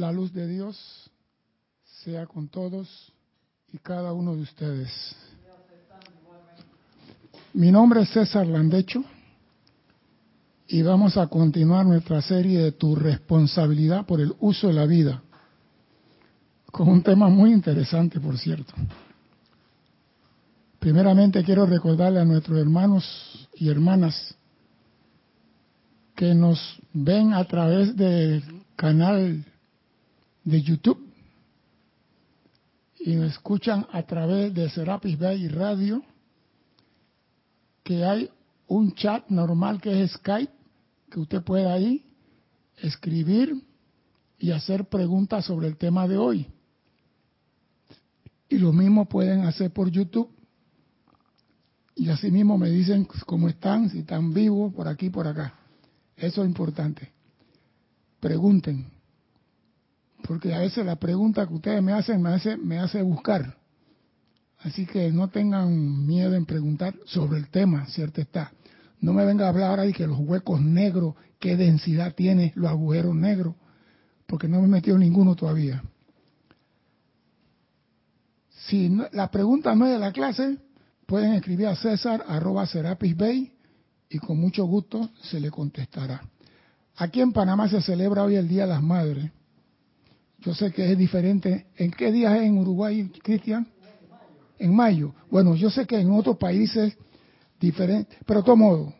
La luz de Dios sea con todos y cada uno de ustedes. Mi nombre es César Landecho y vamos a continuar nuestra serie de tu responsabilidad por el uso de la vida, con un tema muy interesante, por cierto. Primeramente quiero recordarle a nuestros hermanos y hermanas que nos ven a través del canal de YouTube y nos escuchan a través de Serapis Bay Radio, que hay un chat normal que es Skype, que usted puede ahí escribir y hacer preguntas sobre el tema de hoy. Y lo mismo pueden hacer por YouTube. Y así mismo me dicen cómo están, si están vivos, por aquí, por acá. Eso es importante. Pregunten. Porque a veces la pregunta que ustedes me hacen me hace, me hace buscar. Así que no tengan miedo en preguntar sobre el tema, cierto está. No me venga a hablar ahora de que los huecos negros, qué densidad tiene los agujeros negros, porque no me he metido ninguno todavía. Si la pregunta no es de la clase, pueden escribir a César arroba Serapis Bay y con mucho gusto se le contestará. Aquí en Panamá se celebra hoy el Día de las Madres. Yo sé que es diferente. ¿En qué día es en Uruguay, Cristian? En mayo. Bueno, yo sé que en otros países diferente, pero de todo modo,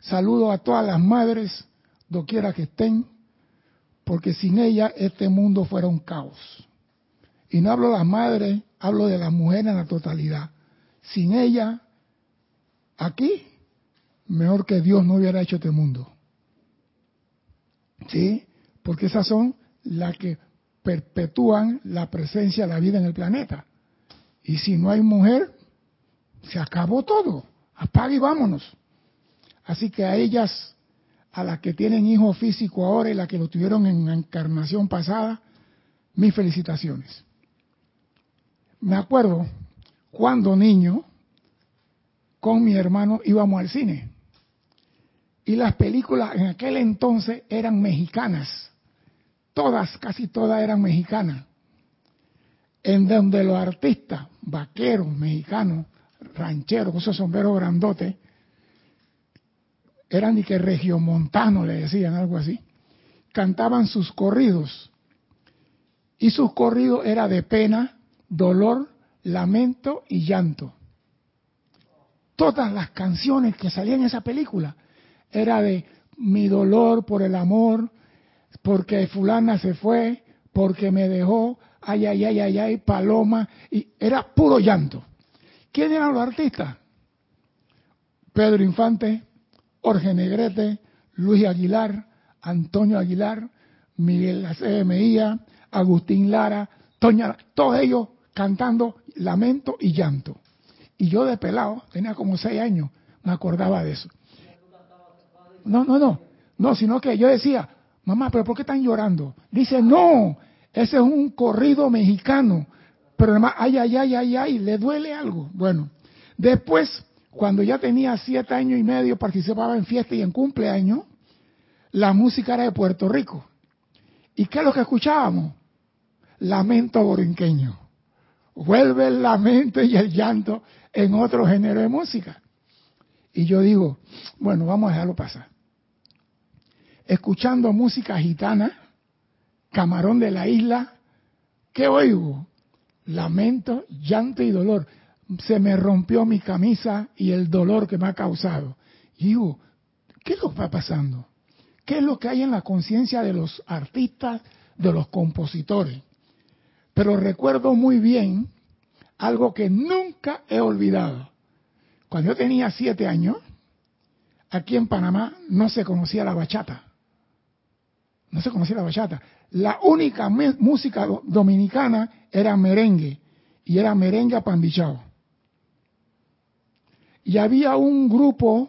saludo a todas las madres, doquiera que estén, porque sin ellas este mundo fuera un caos. Y no hablo de las madres, hablo de las mujeres en la totalidad. Sin ella, aquí, mejor que Dios no hubiera hecho este mundo. ¿Sí? Porque esas son las que perpetúan la presencia de la vida en el planeta. Y si no hay mujer, se acabó todo. Apague y vámonos. Así que a ellas, a las que tienen hijo físico ahora y las que lo tuvieron en la encarnación pasada, mis felicitaciones. Me acuerdo cuando niño, con mi hermano íbamos al cine. Y las películas en aquel entonces eran mexicanas. Todas, casi todas eran mexicanas. En donde los artistas, vaqueros, mexicanos, rancheros, esos sombreros grandotes, eran ni que regiomontanos, le decían algo así, cantaban sus corridos. Y sus corridos era de pena, dolor, lamento y llanto. Todas las canciones que salían en esa película era de mi dolor por el amor, porque fulana se fue, porque me dejó, ay, ay, ay, ay, ay, paloma, y era puro llanto. ¿Quién eran los artistas? Pedro Infante, Jorge Negrete, Luis Aguilar, Antonio Aguilar, Miguel Mejía, Agustín Lara, Toña, todos ellos cantando lamento y llanto. Y yo de pelado, tenía como seis años, me acordaba de eso. No, no, no, no, sino que yo decía, mamá, pero ¿por qué están llorando? Dice, no, ese es un corrido mexicano, pero además, ay, ay, ay, ay, ay, le duele algo. Bueno, después, cuando ya tenía siete años y medio, participaba en fiestas y en cumpleaños, la música era de Puerto Rico. ¿Y qué es lo que escuchábamos? Lamento borinqueño. Vuelve el lamento y el llanto en otro género de música. Y yo digo, bueno, vamos a dejarlo pasar. Escuchando música gitana, camarón de la isla, ¿qué oigo? lamento, llanto y dolor. Se me rompió mi camisa y el dolor que me ha causado. Y digo, ¿qué es lo que está pasando? ¿Qué es lo que hay en la conciencia de los artistas, de los compositores? Pero recuerdo muy bien algo que nunca he olvidado. Cuando yo tenía siete años, aquí en Panamá no se conocía la bachata. No se conocía la bachata la única música dominicana era merengue, y era merengue apambichado. Y había un grupo,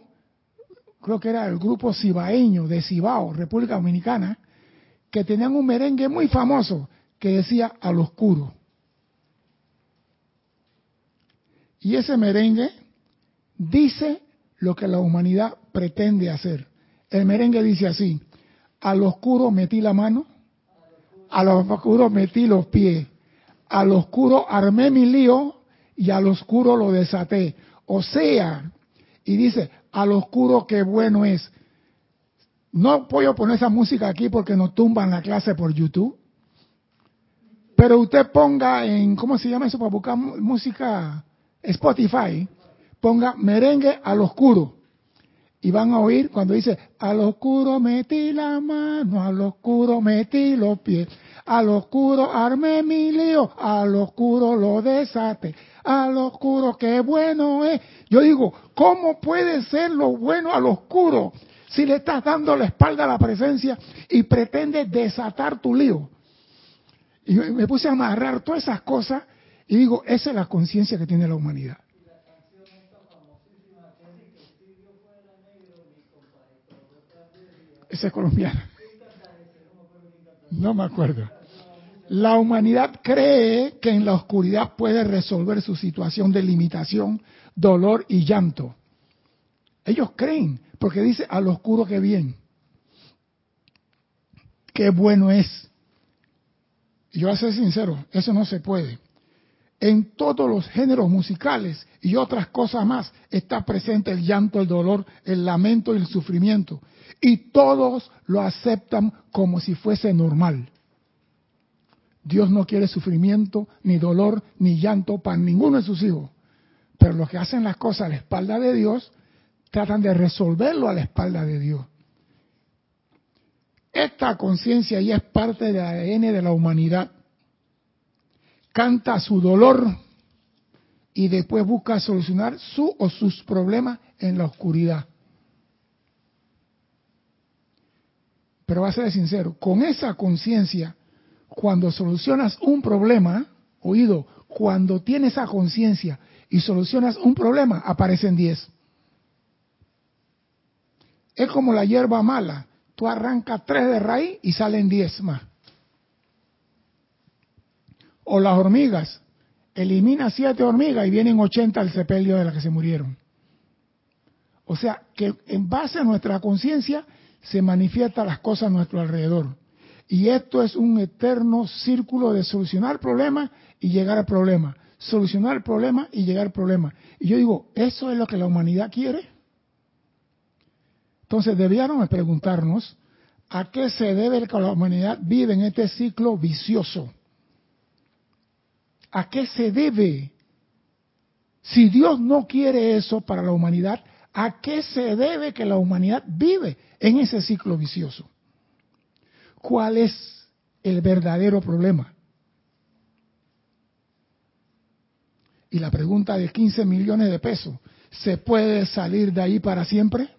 creo que era el grupo cibaeño de Cibao, República Dominicana, que tenían un merengue muy famoso que decía al oscuro. Y ese merengue dice lo que la humanidad pretende hacer. El merengue dice así, al oscuro metí la mano, al oscuro metí los pies, al oscuro armé mi lío y al oscuro lo desaté. O sea, y dice, al oscuro qué bueno es. No puedo poner esa música aquí porque nos tumban la clase por YouTube. Pero usted ponga en, ¿cómo se llama eso para buscar música? Spotify. Ponga merengue al oscuro. Y van a oír cuando dice, al oscuro metí la mano, al oscuro metí los pies, al oscuro armé mi lío, al oscuro lo desate, al oscuro qué bueno es. Yo digo, ¿cómo puede ser lo bueno al oscuro si le estás dando la espalda a la presencia y pretendes desatar tu lío? Y me puse a amarrar todas esas cosas y digo, esa es la conciencia que tiene la humanidad. Ese es colombiano. No me acuerdo. La humanidad cree que en la oscuridad puede resolver su situación de limitación, dolor y llanto. Ellos creen, porque dice al oscuro que bien. Qué bueno es. yo voy a ser sincero, eso no se puede. En todos los géneros musicales y otras cosas más está presente el llanto, el dolor, el lamento y el sufrimiento. Y todos lo aceptan como si fuese normal. Dios no quiere sufrimiento, ni dolor, ni llanto para ninguno de sus hijos. Pero los que hacen las cosas a la espalda de Dios, tratan de resolverlo a la espalda de Dios. Esta conciencia ya es parte del ADN de la humanidad. Canta su dolor y después busca solucionar su o sus problemas en la oscuridad. Pero va a ser sincero, con esa conciencia cuando solucionas un problema, oído, cuando tienes esa conciencia y solucionas un problema, aparecen 10. Es como la hierba mala. Tú arrancas tres de raíz y salen 10 más. O las hormigas. Elimina siete hormigas y vienen 80 al sepelio de las que se murieron. O sea, que en base a nuestra conciencia se manifiestan las cosas a nuestro alrededor. Y esto es un eterno círculo de solucionar problemas y llegar al problema. Solucionar el problema y llegar al problema. Y yo digo, ¿eso es lo que la humanidad quiere? Entonces debíamos preguntarnos a qué se debe que la humanidad vive en este ciclo vicioso. ¿A qué se debe? Si Dios no quiere eso para la humanidad, ¿a qué se debe que la humanidad vive en ese ciclo vicioso? ¿Cuál es el verdadero problema? Y la pregunta de 15 millones de pesos, ¿se puede salir de ahí para siempre?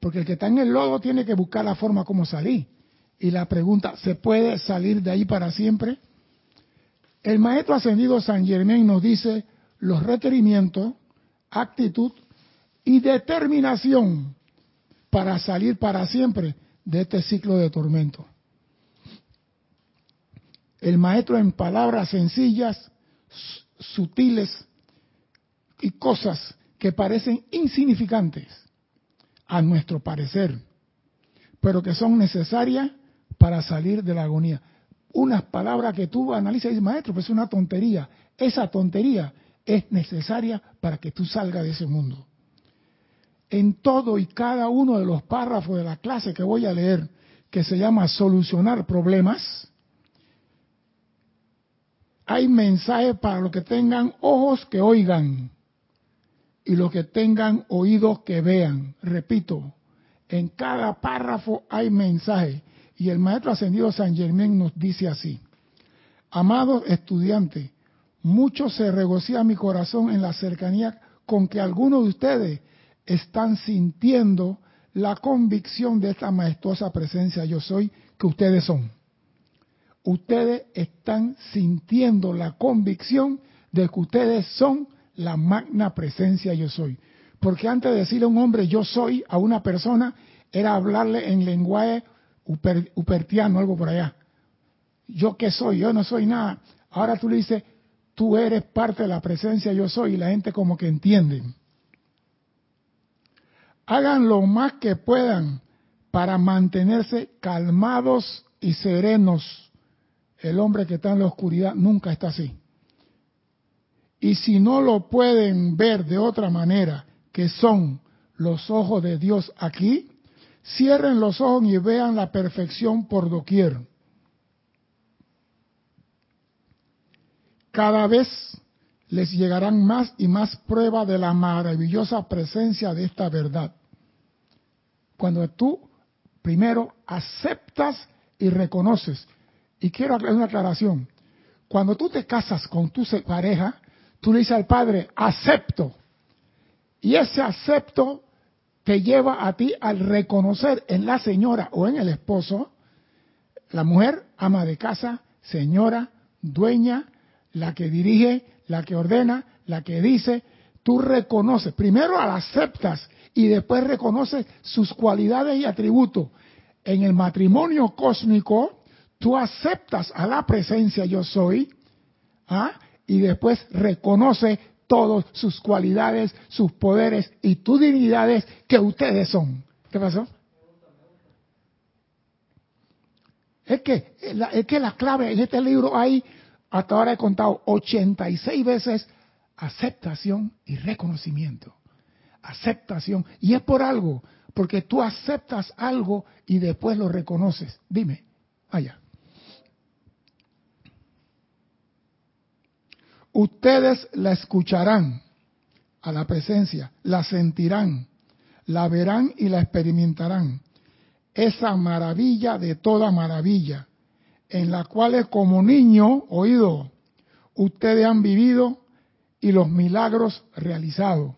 Porque el que está en el lodo tiene que buscar la forma como salir. Y la pregunta, ¿se puede salir de ahí para siempre? El maestro ascendido San Germán nos dice los requerimientos, actitud y determinación para salir para siempre de este ciclo de tormento. El maestro en palabras sencillas, sutiles y cosas que parecen insignificantes a nuestro parecer, pero que son necesarias para salir de la agonía. Unas palabras que tú analizas y dices, maestro, pues es una tontería. Esa tontería es necesaria para que tú salgas de ese mundo en todo y cada uno de los párrafos de la clase que voy a leer, que se llama Solucionar Problemas, hay mensajes para los que tengan ojos que oigan y los que tengan oídos que vean. Repito, en cada párrafo hay mensaje. Y el maestro ascendido San Germán nos dice así, amados estudiantes, mucho se regocija mi corazón en la cercanía con que algunos de ustedes están sintiendo la convicción de esta majestuosa presencia yo soy que ustedes son. Ustedes están sintiendo la convicción de que ustedes son la magna presencia yo soy. Porque antes de decirle a un hombre yo soy a una persona, era hablarle en lenguaje upertiano, algo por allá. Yo qué soy, yo no soy nada. Ahora tú le dices, tú eres parte de la presencia yo soy, y la gente como que entiende hagan lo más que puedan para mantenerse calmados y serenos. El hombre que está en la oscuridad nunca está así. Y si no lo pueden ver de otra manera, que son los ojos de Dios aquí, cierren los ojos y vean la perfección por doquier. Cada vez les llegarán más y más pruebas de la maravillosa presencia de esta verdad. Cuando tú primero aceptas y reconoces, y quiero hacer una aclaración, cuando tú te casas con tu pareja, tú le dices al padre, acepto. Y ese acepto te lleva a ti al reconocer en la señora o en el esposo, la mujer, ama de casa, señora, dueña, la que dirige, la que ordena, la que dice, tú reconoces, primero la aceptas y después reconoces sus cualidades y atributos. En el matrimonio cósmico, tú aceptas a la presencia yo soy, ¿ah? y después reconoce todas sus cualidades, sus poderes y tus dignidades que ustedes son. ¿Qué pasó? Es que, es que en este libro hay, hasta ahora he contado 86 veces aceptación y reconocimiento. Aceptación. Y es por algo, porque tú aceptas algo y después lo reconoces. Dime, vaya. Ustedes la escucharán a la presencia, la sentirán, la verán y la experimentarán. Esa maravilla de toda maravilla, en la cual como niño, oído, ustedes han vivido y los milagros realizados.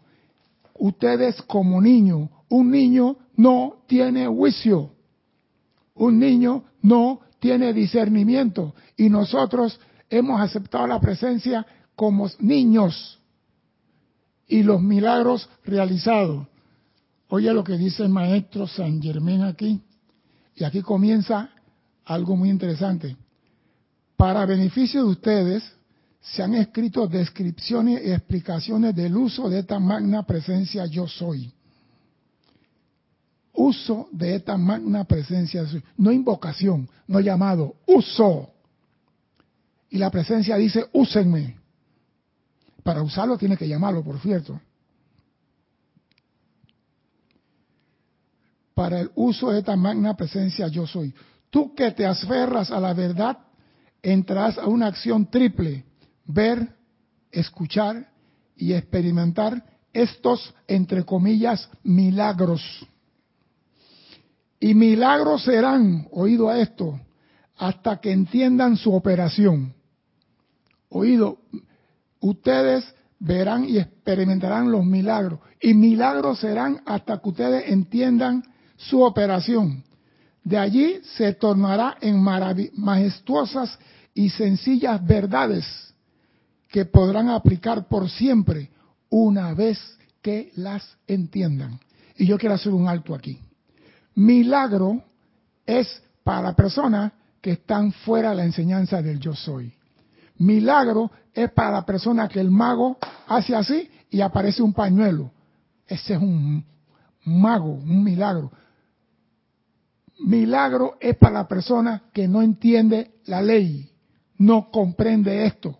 Ustedes como niño, un niño no tiene juicio, un niño no tiene discernimiento y nosotros hemos aceptado la presencia como niños y los milagros realizados. Oye lo que dice el maestro San Germán aquí, y aquí comienza algo muy interesante. Para beneficio de ustedes, se han escrito descripciones y explicaciones del uso de esta magna presencia yo soy. Uso de esta magna presencia, no invocación, no llamado, uso. Y la presencia dice, úsenme. Para usarlo tiene que llamarlo, por cierto. Para el uso de esta magna presencia yo soy. Tú que te aferras a la verdad, entras a una acción triple. Ver, escuchar y experimentar estos, entre comillas, milagros. Y milagros serán, oído a esto, hasta que entiendan su operación. Oído, ustedes verán y experimentarán los milagros. Y milagros serán hasta que ustedes entiendan su operación. De allí se tornará en majestuosas y sencillas verdades que podrán aplicar por siempre una vez que las entiendan. Y yo quiero hacer un alto aquí. Milagro es para personas que están fuera de la enseñanza del yo soy. Milagro es para la persona que el mago hace así y aparece un pañuelo. Ese es un mago, un milagro. Milagro es para la persona que no entiende la ley, no comprende esto.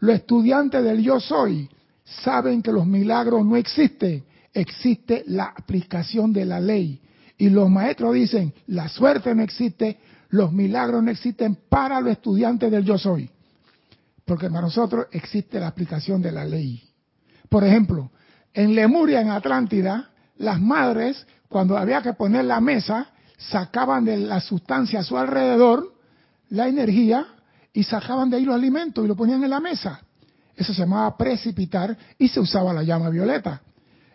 Los estudiantes del yo soy saben que los milagros no existen, existe la aplicación de la ley. Y los maestros dicen, la suerte no existe, los milagros no existen para los estudiantes del yo soy. Porque para nosotros existe la aplicación de la ley. Por ejemplo, en Lemuria, en Atlántida, las madres, cuando había que poner la mesa, sacaban de la sustancia a su alrededor la energía y sacaban de ahí los alimentos y lo ponían en la mesa. Eso se llamaba precipitar y se usaba la llama violeta.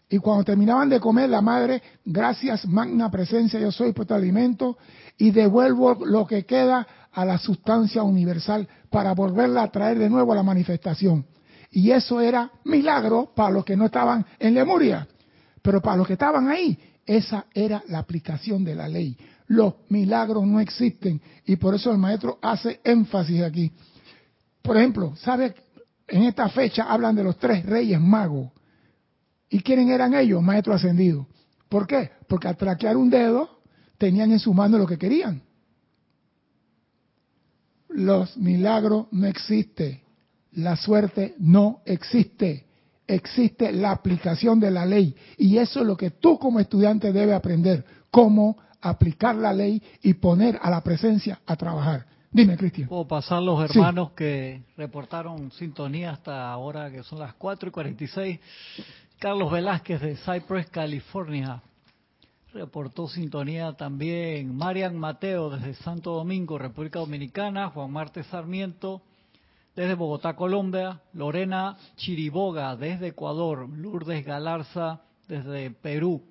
Y cuando terminaban de comer, la madre, gracias, magna presencia, yo soy por tu alimento, y devuelvo lo que queda a la sustancia universal para volverla a traer de nuevo a la manifestación. Y eso era milagro para los que no estaban en Lemuria. Pero para los que estaban ahí, esa era la aplicación de la ley. Los milagros no existen y por eso el maestro hace énfasis aquí. Por ejemplo, ¿sabe? En esta fecha hablan de los tres reyes magos. ¿Y quiénes eran ellos? Maestro ascendido. ¿Por qué? Porque al traquear un dedo tenían en su mano lo que querían. Los milagros no existen. La suerte no existe. Existe la aplicación de la ley. Y eso es lo que tú como estudiante debes aprender. Cómo aplicar la ley y poner a la presencia a trabajar. Dime, Cristian. Puedo pasar los hermanos que reportaron sintonía hasta ahora, que son las 4 y 46. Carlos Velázquez de Cypress, California. Reportó sintonía también Marian Mateo desde Santo Domingo, República Dominicana. Juan Marte Sarmiento desde Bogotá, Colombia. Lorena Chiriboga desde Ecuador. Lourdes Galarza desde Perú.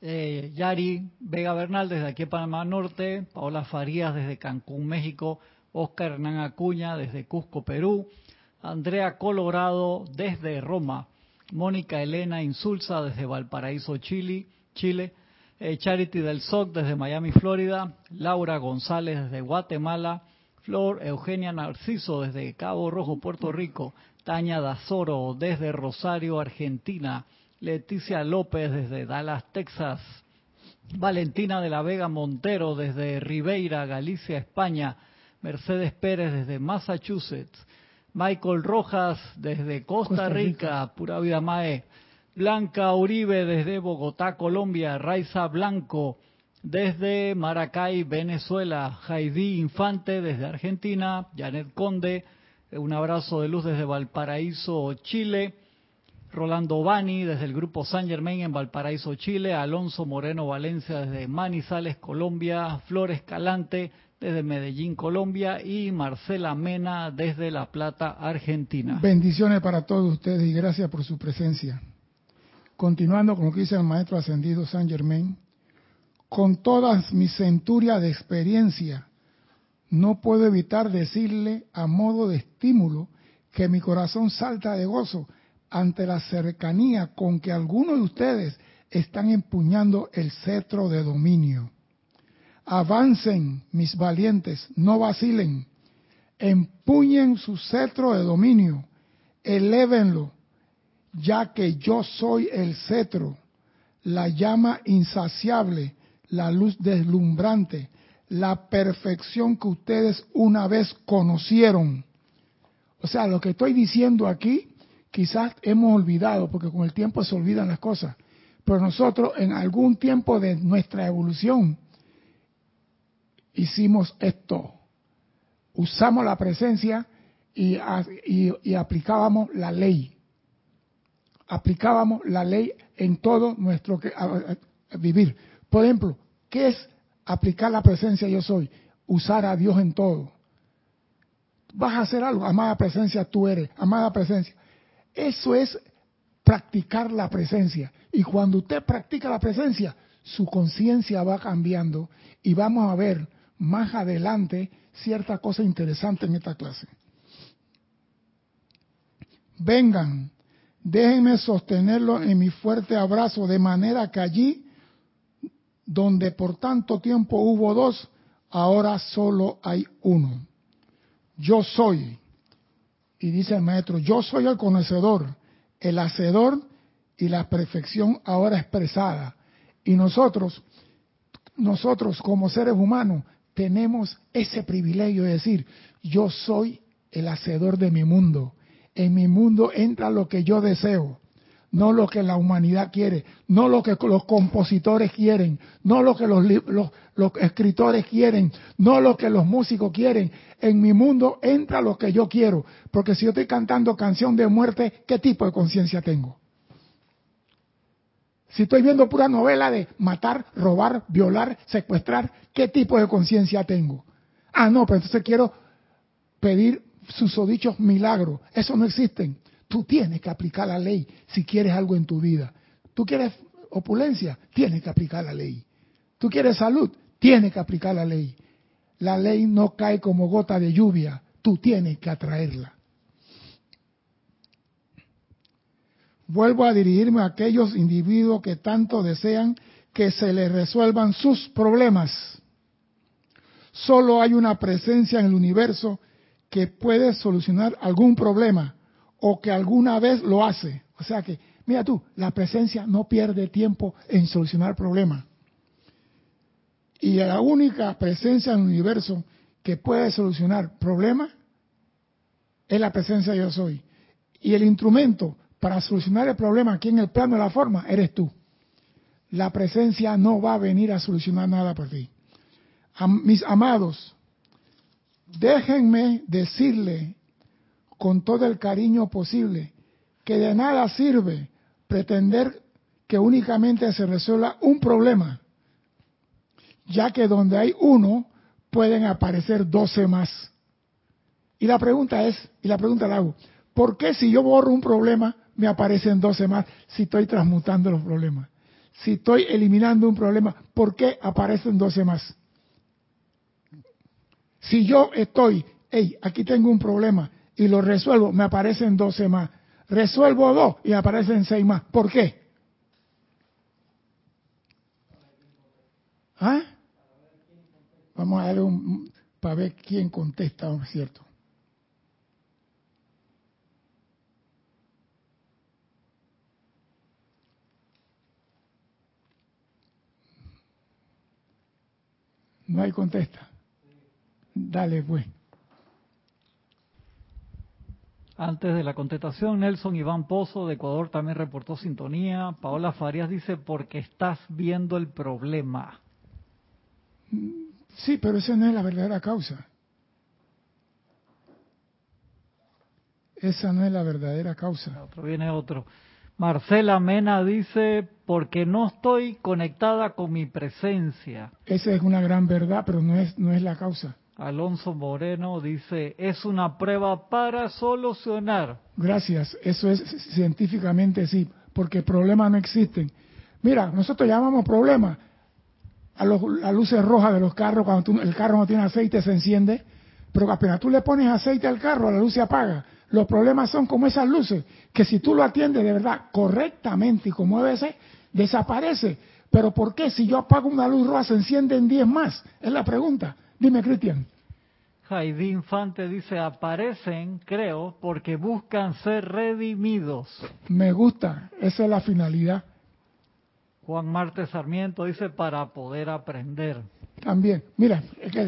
Eh, Yari Vega Bernal desde aquí Panamá Norte, Paola Farías desde Cancún, México, Oscar Hernán Acuña desde Cusco, Perú, Andrea Colorado desde Roma, Mónica Elena Insulza desde Valparaíso, Chile, Chile eh, Charity del SOC desde Miami, Florida, Laura González desde Guatemala, Flor Eugenia Narciso desde Cabo Rojo, Puerto Rico, Tania Dazoro desde Rosario, Argentina, Leticia López desde Dallas, Texas. Valentina de la Vega Montero desde Ribeira, Galicia, España. Mercedes Pérez desde Massachusetts. Michael Rojas desde Costa, Rica, Pura Vida Mae. Blanca Uribe desde Bogotá, Colombia. Raiza Blanco desde Maracay, Venezuela. Heidi Infante desde Argentina. Janet Conde, un abrazo de luz desde Valparaíso, Chile. Rolando Bani desde el grupo San Germain en Valparaíso, Chile, Alonso Moreno Valencia desde Manizales, Colombia, Flores Calante desde Medellín, Colombia y Marcela Mena desde La Plata, Argentina. Bendiciones para todos ustedes y gracias por su presencia. Continuando con lo que dice el maestro ascendido San Germain, con todas mis centurias de experiencia, no puedo evitar decirle a modo de estímulo que mi corazón salta de gozo ante la cercanía con que algunos de ustedes están empuñando el cetro de dominio. Avancen, mis valientes, no vacilen, empuñen su cetro de dominio, elévenlo, ya que yo soy el cetro, la llama insaciable, la luz deslumbrante, la perfección que ustedes una vez conocieron. O sea, lo que estoy diciendo aquí quizás hemos olvidado, porque con el tiempo se olvidan las cosas, pero nosotros en algún tiempo de nuestra evolución hicimos esto. Usamos la presencia y, aplicábamos la ley. Aplicábamos la ley en todo nuestro vivir. Por ejemplo, ¿qué es aplicar la presencia yo soy? Usar a Dios en todo. Vas a hacer algo, amada presencia tú eres, amada presencia. Eso es practicar la presencia. Y cuando usted practica la presencia, su conciencia va cambiando y vamos a ver más adelante cierta cosa interesante en esta clase. Vengan, déjenme sostenerlo en mi fuerte abrazo de manera que allí, donde por tanto tiempo hubo dos, ahora solo hay uno. Yo soy y dice el maestro, yo soy el conocedor, el hacedor y la perfección ahora expresada. Y nosotros, nosotros como seres humanos, tenemos ese privilegio de decir, yo soy el hacedor de mi mundo. En mi mundo entra lo que yo deseo no lo que la humanidad quiere, no lo que los compositores quieren, no lo que los, los, escritores quieren, no lo que los músicos quieren. En mi mundo entra lo que yo quiero, porque si yo estoy cantando canción de muerte, ¿qué tipo de conciencia tengo? Si estoy viendo pura novela de matar, robar, violar, secuestrar, ¿qué tipo de conciencia tengo? Ah, no, pero entonces quiero pedir susodichos milagros. Eso no existen. Tú tienes que aplicar la ley si quieres algo en tu vida. Tú quieres opulencia, tienes que aplicar la ley. Tú quieres salud, tienes que aplicar la ley. La ley no cae como gota de lluvia, tú tienes que atraerla. Vuelvo a dirigirme a aquellos individuos que tanto desean que se les resuelvan sus problemas. Solo hay una presencia en el universo que puede solucionar algún problema o que alguna vez lo hace. O sea que, mira tú, la presencia no pierde tiempo en solucionar problemas. Y la única presencia en el universo que puede solucionar problemas es la presencia yo soy. Y el instrumento para solucionar el problema aquí en el plano de la forma eres tú. La presencia no va a venir a solucionar nada por ti. mis amados, déjenme decirle con todo el cariño posible que de nada sirve pretender que únicamente se resuelva un problema, ya que donde hay uno pueden aparecer doce más. Y la pregunta es, y la pregunta la hago, ¿por qué si yo borro un problema me aparecen doce más si estoy transmutando los problemas? Si estoy eliminando un problema, ¿por qué aparecen doce más? Si yo estoy, hey, aquí tengo un problema y lo resuelvo, me aparecen doce más. Resuelvo dos y aparecen seis más. ¿Por qué? ¿Ah? Vamos a darle un, para ver quién contesta, ¿no es cierto? No hay contesta. Dale, pues. Antes de la contestación, Nelson Iván Pozo de Ecuador también reportó sintonía. Paola Farias dice, porque estás viendo el problema. Sí, pero esa no es la verdadera causa. Esa no es la verdadera causa. Otro viene otro. Marcela Mena dice, porque no estoy conectada con mi presencia. Esa es una gran verdad, pero no es, no es la causa. Alonso Moreno dice, es una prueba para solucionar. Gracias, eso es científicamente sí, porque problemas no existen. Mira, nosotros llamamos problemas a los, las luces rojas de los carros, cuando el carro no tiene aceite se enciende, pero apenas tú le pones aceite al carro, la luz se apaga. Los problemas son como esas luces, que si tú lo atiendes de verdad correctamente y como debe ser, desaparece. Pero ¿por qué si yo apago una luz roja se encienden 10 más? Es la pregunta. Dime, Cristian. Jaidí Infante dice, aparecen, creo, porque buscan ser redimidos. Me gusta, esa es la finalidad. Juan Marte Sarmiento dice para poder aprender. También, mira,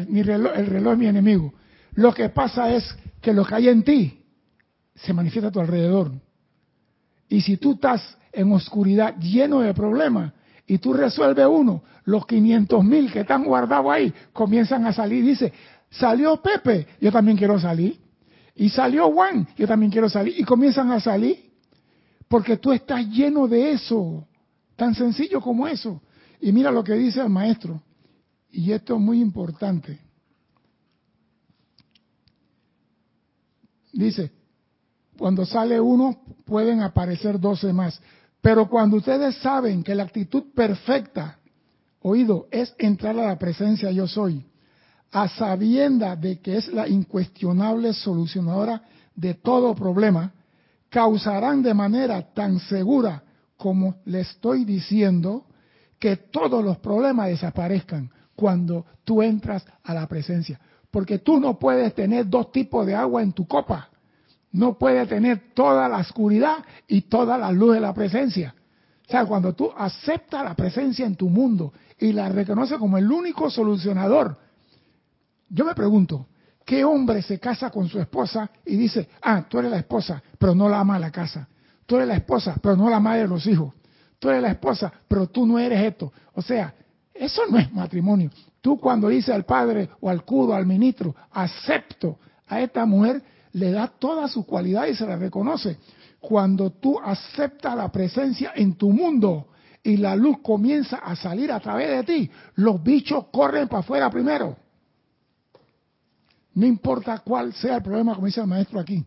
mi reloj, el reloj es mi enemigo. Lo que pasa es que lo que hay en ti se manifiesta a tu alrededor. Y si tú estás en oscuridad lleno de problemas y tú resuelves uno, los 500 mil que están guardados ahí comienzan a salir. Dice, salió Pepe, yo también quiero salir. Y salió Juan, yo también quiero salir. Y comienzan a salir porque tú estás lleno de eso. Tan sencillo como eso. Y mira lo que dice el maestro. Y esto es muy importante. Dice, cuando sale uno pueden aparecer doce más. Pero cuando ustedes saben que la actitud perfecta, oído, es entrar a la presencia yo soy, a sabienda de que es la incuestionable solucionadora de todo problema, causarán de manera tan segura como le estoy diciendo, que todos los problemas desaparezcan cuando tú entras a la presencia. Porque tú no puedes tener dos tipos de agua en tu copa. No puedes tener toda la oscuridad y toda la luz de la presencia. O sea, cuando tú aceptas la presencia en tu mundo y la reconoces como el único solucionador, yo me pregunto, ¿qué hombre se casa con su esposa y dice, ah, tú eres la esposa, pero no la ama la casa? Tú eres la esposa, pero no la madre de los hijos. Tú eres la esposa, pero tú no eres esto. O sea, eso no es matrimonio. Tú cuando dices al padre o al cudo, al ministro, acepto a esta mujer, le da toda su cualidad y se la reconoce. Cuando tú aceptas la presencia en tu mundo y la luz comienza a salir a través de ti, los bichos corren para afuera primero. No importa cuál sea el problema, como dice el maestro aquí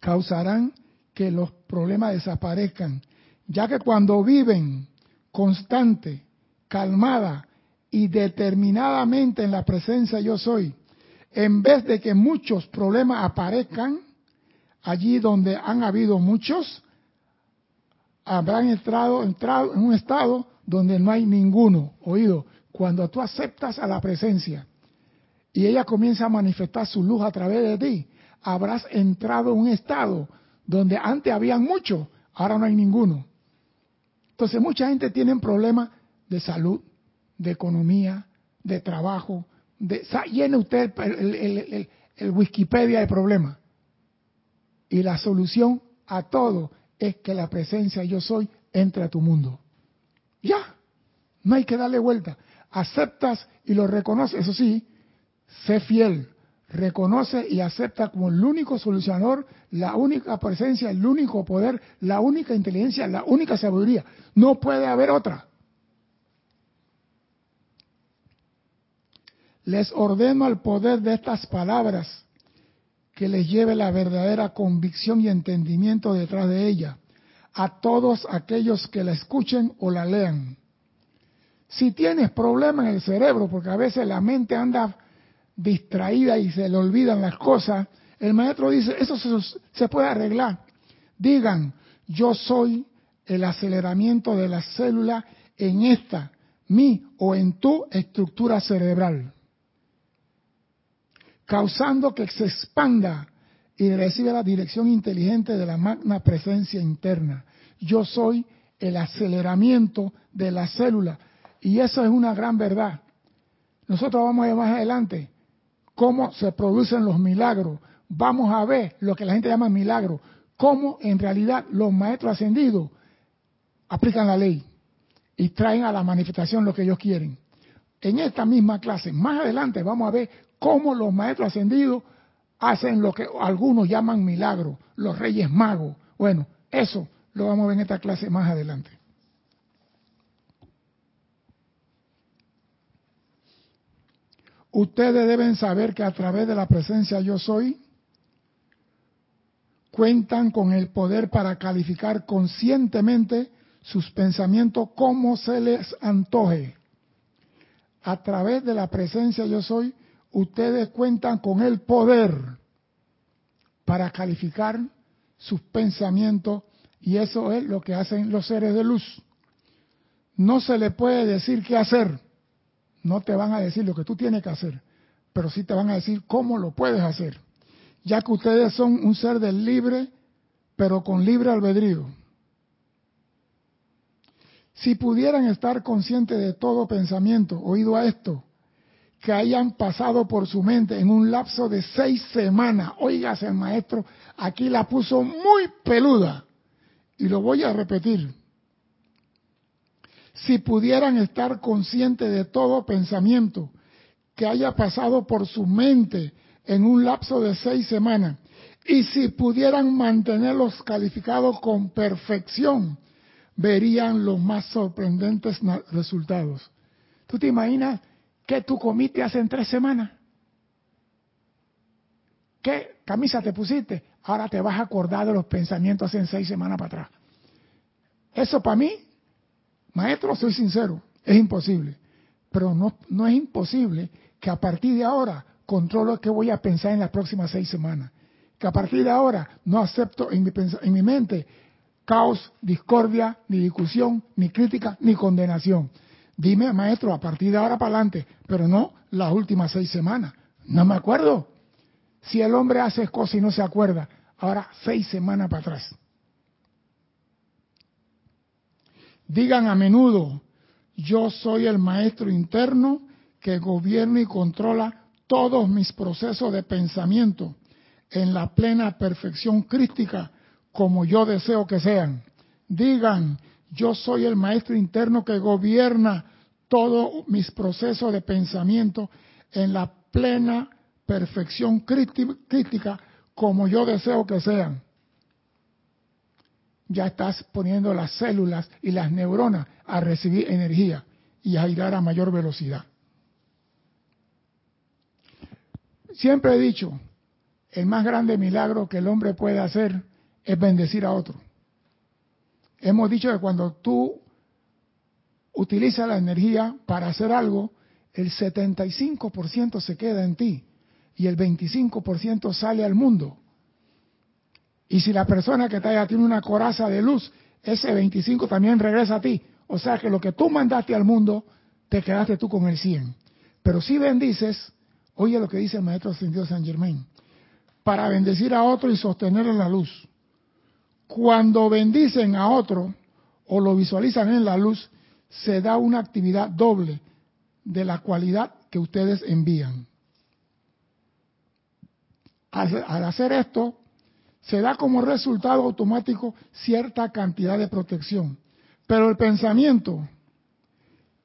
causarán que los problemas desaparezcan, ya que cuando viven constante, calmada y determinadamente en la presencia yo soy, en vez de que muchos problemas aparezcan, allí donde han habido muchos, habrán entrado, entrado en un estado donde no hay ninguno. Oído, cuando tú aceptas a la presencia y ella comienza a manifestar su luz a través de ti, habrás entrado en un estado donde antes habían muchos, ahora no hay ninguno. Entonces mucha gente tiene problemas de salud, de economía, de trabajo, de, llene usted el, el Wikipedia de problemas. Y la solución a todo es que la presencia yo soy entre a tu mundo. Ya, no hay que darle vuelta. Aceptas y lo reconoces, eso sí, sé fiel, reconoce y acepta como el único solucionador, la única presencia, el único poder, la única inteligencia, la única sabiduría. No puede haber otra. Les ordeno al poder de estas palabras que les lleve la verdadera convicción y entendimiento detrás de ella a todos aquellos que la escuchen o la lean. Si tienes problemas en el cerebro, porque a veces la mente anda distraída y se le olvidan las cosas, el maestro dice, eso se, puede arreglar. Digan, yo soy el aceleramiento de la célula en esta, mi o en tu estructura cerebral, causando que se expanda y reciba la dirección inteligente de la magna presencia interna. Yo soy el aceleramiento de la célula. Y eso es una gran verdad. Nosotros vamos a ver más adelante cómo se producen los milagros. Vamos a ver lo que la gente llama milagro, cómo en realidad los maestros ascendidos aplican la ley y traen a la manifestación lo que ellos quieren. En esta misma clase, más adelante vamos a ver cómo los maestros ascendidos hacen lo que algunos llaman milagro, los reyes magos. Bueno, eso lo vamos a ver en esta clase más adelante. Ustedes deben saber que a través de la presencia yo soy, cuentan con el poder para calificar conscientemente sus pensamientos como se les antoje. A través de la presencia yo soy, ustedes cuentan con el poder para calificar sus pensamientos y eso es lo que hacen los seres de luz. No se le puede decir qué hacer no te van a decir lo que tú tienes que hacer, pero sí te van a decir cómo lo puedes hacer, ya que ustedes son un ser del libre, pero con libre albedrío. Si pudieran estar conscientes de todo pensamiento, oído a esto, que hayan pasado por su mente en un lapso de seis semanas, oígase el maestro, aquí la puso muy peluda, y lo voy a repetir. Si pudieran estar conscientes de todo pensamiento que haya pasado por su mente en un lapso de seis semanas, y si pudieran mantenerlos calificados con perfección, verían los más sorprendentes resultados. ¿Tú te imaginas qué tú comiste hace tres semanas? ¿Qué camisa te pusiste? Ahora te vas a acordar de los pensamientos hace seis semanas para atrás. Eso para mí Maestro, soy sincero, es imposible. Pero no, no es imposible que a partir de ahora controlo qué voy a pensar en las próximas seis semanas. Que a partir de ahora no acepto en mi, en mi mente caos, discordia, ni discusión, ni crítica, ni condenación. Dime, maestro, a partir de ahora para adelante, pero no las últimas seis semanas. No me acuerdo. Si el hombre hace cosas y no se acuerda, ahora seis semanas para atrás. Digan a menudo, yo soy el maestro interno que gobierna y controla todos mis procesos de pensamiento en la plena perfección crística como yo deseo que sean. Digan, yo soy el maestro interno que gobierna todos mis procesos de pensamiento en la plena perfección crítica como yo deseo que sean ya estás poniendo las células y las neuronas a recibir energía y a girar a mayor velocidad. Siempre he dicho, el más grande milagro que el hombre puede hacer es bendecir a otro. Hemos dicho que cuando tú utilizas la energía para hacer algo, el 75% se queda en ti y el 25% sale al mundo. Y si la persona que está allá tiene una coraza de luz, ese 25 también regresa a ti. O sea que lo que tú mandaste al mundo, te quedaste tú con el 100. Pero si bendices, oye lo que dice el maestro ascendido San Germain, para bendecir a otro y sostenerlo en la luz. Cuando bendicen a otro o lo visualizan en la luz, se da una actividad doble de la cualidad que ustedes envían. Al, hacer esto, se da como resultado automático cierta cantidad de protección. Pero el pensamiento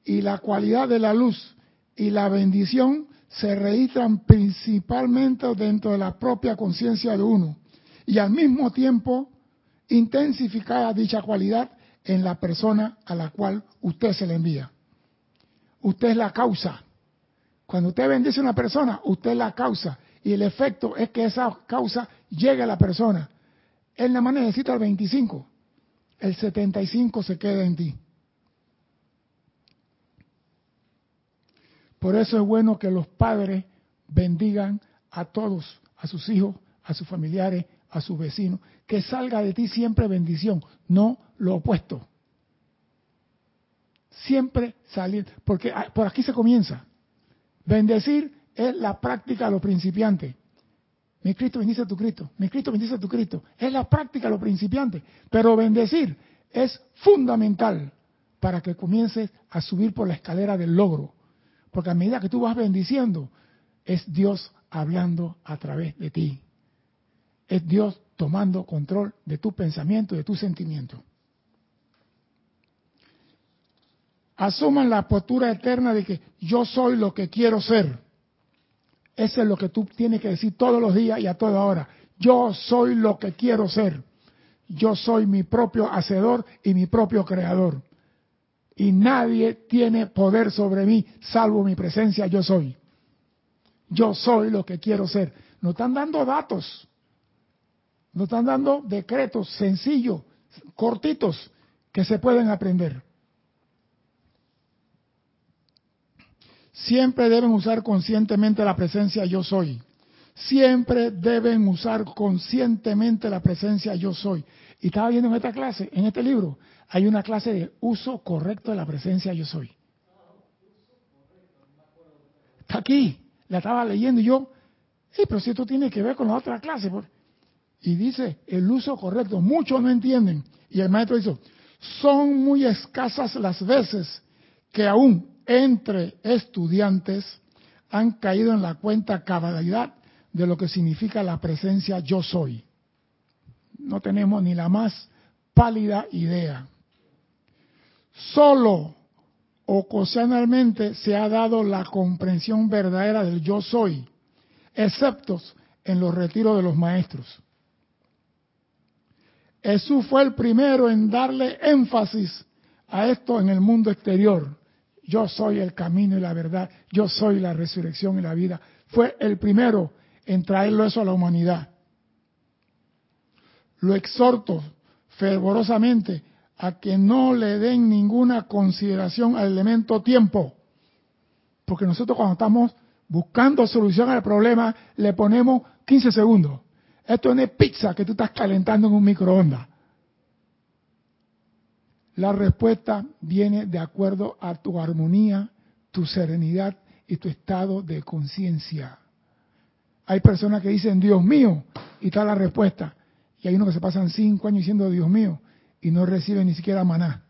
y la cualidad de la luz y la bendición se registran principalmente dentro de la propia conciencia de uno y al mismo tiempo intensificada dicha cualidad en la persona a la cual usted se le envía. Usted es la causa. Cuando usted bendice a una persona, usted es la causa. Y el efecto es que esa causa llegue a la persona. Él nada más necesita el 25. El 75 se queda en ti. Por eso es bueno que los padres bendigan a todos, a sus hijos, a sus familiares, a sus vecinos. Que salga de ti siempre bendición, no lo opuesto. Siempre salir, porque por aquí se comienza. Bendecir es la práctica de los principiantes. Mi Cristo bendice a tu Cristo, mi Cristo bendice a tu Cristo. Es la práctica de los principiantes. Pero bendecir es fundamental para que comiences a subir por la escalera del logro porque a medida que tú vas bendiciendo, es Dios hablando a través de ti. Es Dios tomando control de tu pensamiento, de tu sentimiento. Asuman la postura eterna de que yo soy lo que quiero ser. Eso es lo que tú tienes que decir todos los días y a toda hora. Yo soy lo que quiero ser. Yo soy mi propio hacedor y mi propio creador y nadie tiene poder sobre mí salvo mi presencia yo soy. Yo soy lo que quiero ser. Nos están dando datos, nos están dando decretos sencillos, cortitos, que se pueden aprender. Siempre deben usar conscientemente la presencia yo soy. Siempre deben usar conscientemente la presencia yo soy. Y estaba viendo en esta clase, en este libro, hay una clase de uso correcto de la presencia yo soy. Está aquí, la estaba leyendo y yo, pero si esto tiene que ver con la otra clase. Y dice el uso correcto, muchos no entienden. Y el maestro dice, son muy escasas las veces que aún entre estudiantes han caído en la cuenta cabalidad de lo que significa la presencia yo soy. No tenemos ni la más pálida idea. Solo ocasionalmente se ha dado la comprensión verdadera del yo soy, excepto en los retiros de los maestros. Jesús fue el primero en darle énfasis a esto en el mundo exterior. Yo soy el camino y la verdad, yo soy la resurrección y la vida. Fue el primero en traerlo eso a la humanidad. Lo exhorto fervorosamente a que no le den ninguna consideración al elemento tiempo. Porque nosotros cuando estamos buscando solución al problema, le ponemos 15 segundos. Esto no es pizza que tú estás calentando en un microondas. La respuesta viene de acuerdo a tu armonía, tu serenidad y tu estado de conciencia. Hay personas que dicen, Dios mío, y está la respuesta. Y hay unos que se pasan cinco años diciendo, Dios mío, y no recibe ni siquiera maná.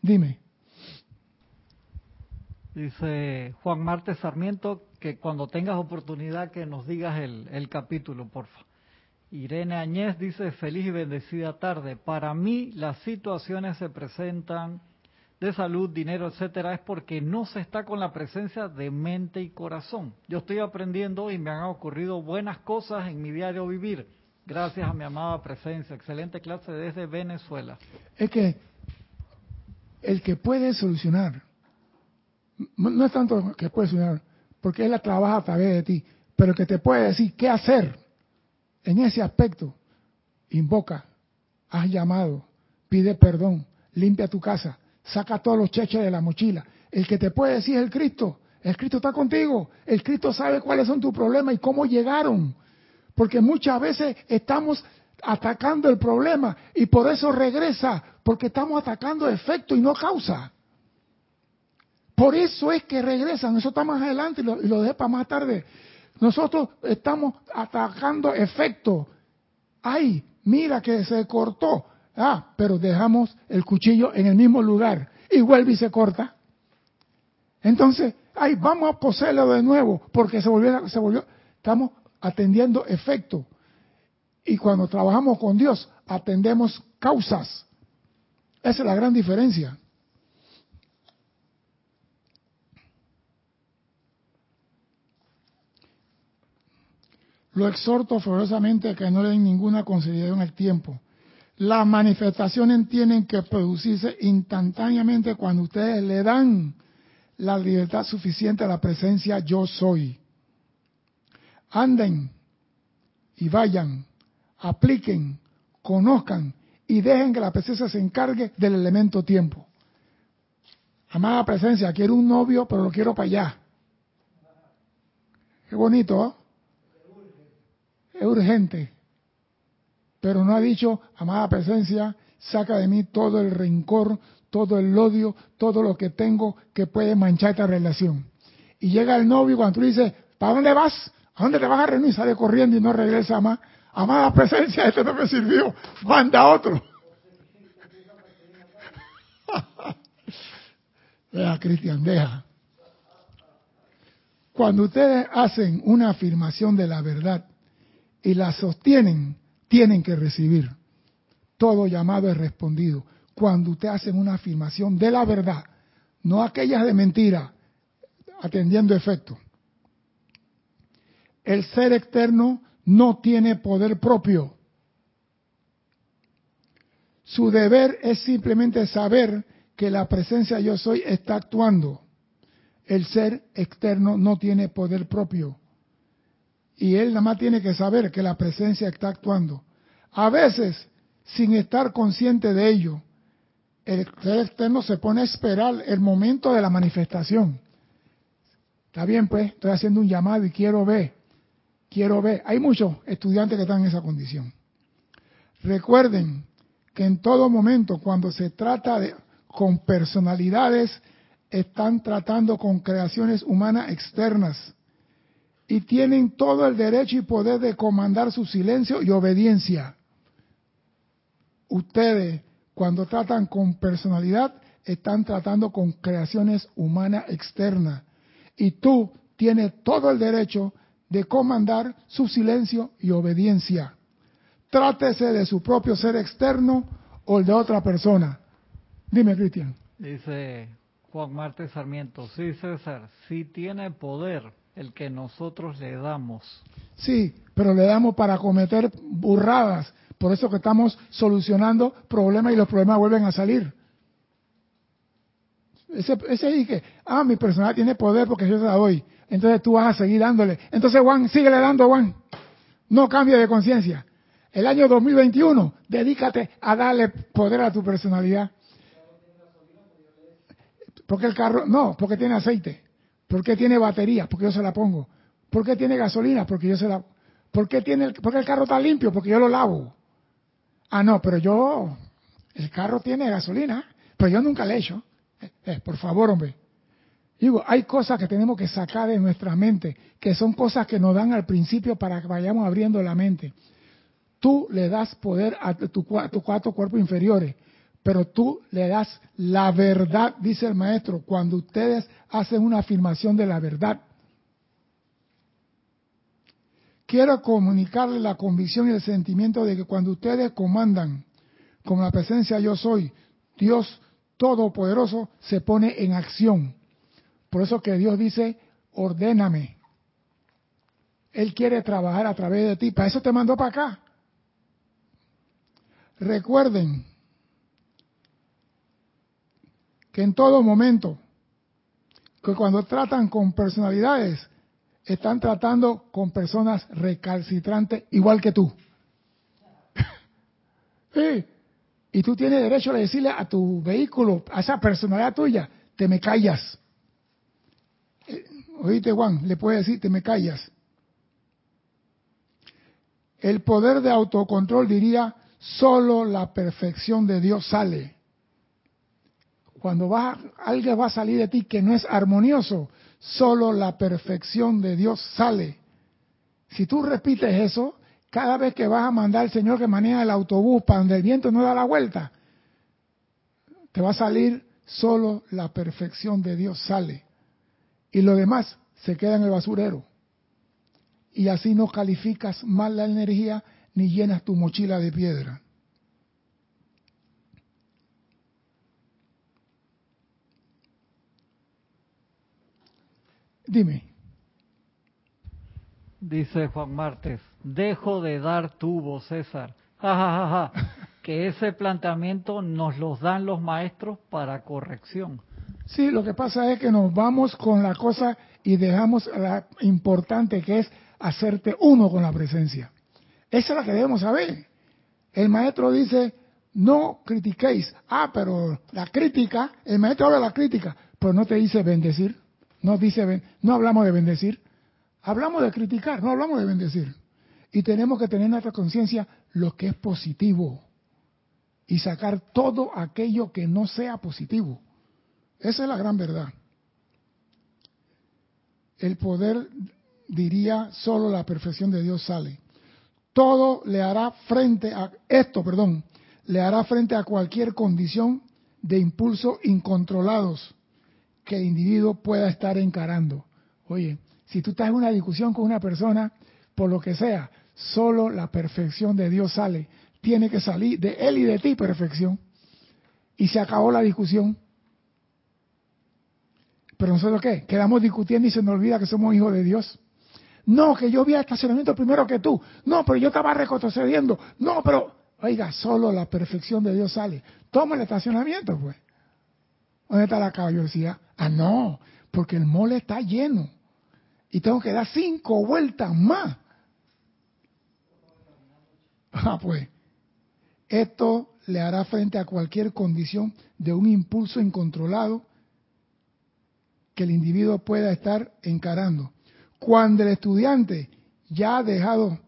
Dime. Dice Juan Marte Sarmiento que cuando tengas oportunidad que nos digas el, el capítulo, porfa. Irene Añez dice, feliz y bendecida tarde. Para mí las situaciones se presentan de salud, dinero, etcétera, es porque no se está con la presencia de mente y corazón. Yo estoy aprendiendo y me han ocurrido buenas cosas en mi diario vivir Gracias a mi amada presencia. Excelente clase desde Venezuela. Es que el que puede solucionar, no es tanto que puede solucionar, porque Él la trabaja a través de ti, pero que te puede decir qué hacer en ese aspecto. Invoca, has llamado, pide perdón, limpia tu casa, saca todos los cheches de la mochila. El que te puede decir es el Cristo. El Cristo está contigo. El Cristo sabe cuáles son tus problemas y cómo llegaron. Porque muchas veces estamos atacando el problema y por eso regresa, porque estamos atacando efecto y no causa. Por eso es que regresan, eso está más adelante y lo, dejé para más tarde. Nosotros estamos atacando efecto. Ay, mira que se cortó. Ah, pero dejamos el cuchillo en el mismo lugar y vuelve y se corta. Entonces, ay, vamos a poseerlo de nuevo, porque se volvió, se volvió, estamos atendiendo efecto. Y cuando trabajamos con Dios, atendemos causas. Esa es la gran diferencia. Lo exhorto ferozamente que no le den ninguna consideración al tiempo. Las manifestaciones tienen que producirse instantáneamente cuando ustedes le dan la libertad suficiente a la presencia yo soy. Anden y vayan, apliquen, conozcan y dejen que la presencia se encargue del elemento tiempo. Amada presencia, quiero un novio, pero lo quiero para allá. Qué bonito, ¿eh? Es urgente. Pero no ha dicho, amada presencia, saca de mí todo el rencor, todo el odio, todo lo que tengo que puede manchar esta relación. Y llega el novio cuando tú dices, ¿para dónde vas? ¿A dónde te vas a reunir? Sale corriendo y no regresa más. Amada presencia, este no me sirvió. Manda otro. Vea, Cristian, deja. Cuando ustedes hacen una afirmación de la verdad, y la sostienen, tienen que recibir. Todo llamado es respondido. Cuando usted hace una afirmación de la verdad, no aquellas de mentira, atendiendo efecto. El ser externo no tiene poder propio. Su deber es simplemente saber que la presencia yo soy está actuando. El ser externo no tiene poder propio y él nada más tiene que saber que la presencia está actuando. A veces, sin estar consciente de ello, el externo se pone a esperar el momento de la manifestación. Está bien, pues, estoy haciendo un llamado y quiero ver, quiero ver. Hay muchos estudiantes que están en esa condición. Recuerden que en todo momento, cuando se trata de con personalidades, están tratando con creaciones humanas externas y tienen todo el derecho y poder de comandar su silencio y obediencia. Ustedes, cuando tratan con personalidad, están tratando con creaciones humanas externas. Y tú tienes todo el derecho de comandar su silencio y obediencia. Trátese de su propio ser externo o el de otra persona. Dime, Cristian. Dice Juan Marte Sarmiento, sí, César, sí tiene poder el que nosotros le damos. Sí, pero le damos para cometer burradas. Por eso que estamos solucionando problemas y los problemas vuelven a salir. Ese, ese dije, ah, mi personal tiene poder porque yo se la doy. Entonces tú vas a seguir dándole. Entonces, Juan, síguele dando, Juan. No cambie de conciencia. El año 2021, dedícate a darle poder a tu personalidad. Porque el carro, no, porque tiene aceite. ¿Por qué tiene batería? Porque yo se la pongo. ¿Por qué tiene gasolina? Porque yo se la... ¿Por qué, tiene el... el carro está limpio? Porque yo lo lavo. Ah, no, pero yo... El carro tiene gasolina, pero yo nunca le echo. Eh, eh, por favor, hombre. Digo, hay cosas que tenemos que sacar de nuestra mente, que son cosas que nos dan al principio para que vayamos abriendo la mente. Tú le das poder a tus cuatro cuerpos inferiores pero tú le das la verdad, dice el maestro, cuando ustedes hacen una afirmación de la verdad. Quiero comunicarle la convicción y el sentimiento de que cuando ustedes comandan con la presencia yo soy, Dios Todopoderoso se pone en acción. Por eso que Dios dice, ordéname. Él quiere trabajar a través de ti. Para eso te mandó para acá. Recuerden, que en todo momento, que cuando tratan con personalidades, están tratando con personas recalcitrantes igual que tú. Y tú tienes derecho a decirle a tu vehículo, a esa personalidad tuya, te me callas. Eh, oíste, Juan, le puede decir, te me callas. El poder de autocontrol diría, solo la perfección de Dios sale cuando va, algo va a salir de ti que no es armonioso, solo la perfección de Dios sale. Si tú repites eso, cada vez que vas a mandar al Señor que maneja el autobús para donde el viento no da la vuelta, te va a salir solo la perfección de Dios sale. y lo demás se queda en el basurero. Y así no calificas mal la energía ni llenas tu mochila de piedra. Dime. Dice Juan Martes, dejo de dar tubo, César. Ja, que ese planteamiento nos los dan los maestros para corrección. Sí, lo que pasa es que nos vamos con la cosa y dejamos la importante que es hacerte uno con la presencia. Esa es la que debemos saber. El maestro dice, no critiquéis. Ah, pero la crítica, el maestro habla de la crítica, pero no te dice bendecir. No dice, no hablamos de bendecir. Hablamos de criticar, no hablamos de bendecir. Y tenemos que tener en nuestra conciencia lo que es positivo y sacar todo aquello que no sea positivo. Esa es la gran verdad. El poder, diría, solo la perfección de Dios sale. Todo le hará frente a esto, perdón, le hará frente a cualquier condición de impulso incontrolados que el individuo pueda estar encarando. Oye, si tú estás en una discusión con una persona, por lo que sea, solo la perfección de Dios sale. Tiene que salir de él y de ti perfección. Y se acabó la discusión. Pero nosotros qué? Quedamos discutiendo y se nos olvida que somos hijos de Dios. No, que yo vi el estacionamiento primero que tú. No, pero yo estaba retrocediendo. No, pero, oiga, solo la perfección de Dios sale. Toma el estacionamiento, pues. ¿Dónde está la caballerosidad? Ah, no, porque el mole está lleno. Y tengo que dar cinco vueltas más. Ah, pues. Esto le hará frente a cualquier condición de un impulso incontrolado que el individuo pueda estar encarando. Cuando el estudiante ya ha dejado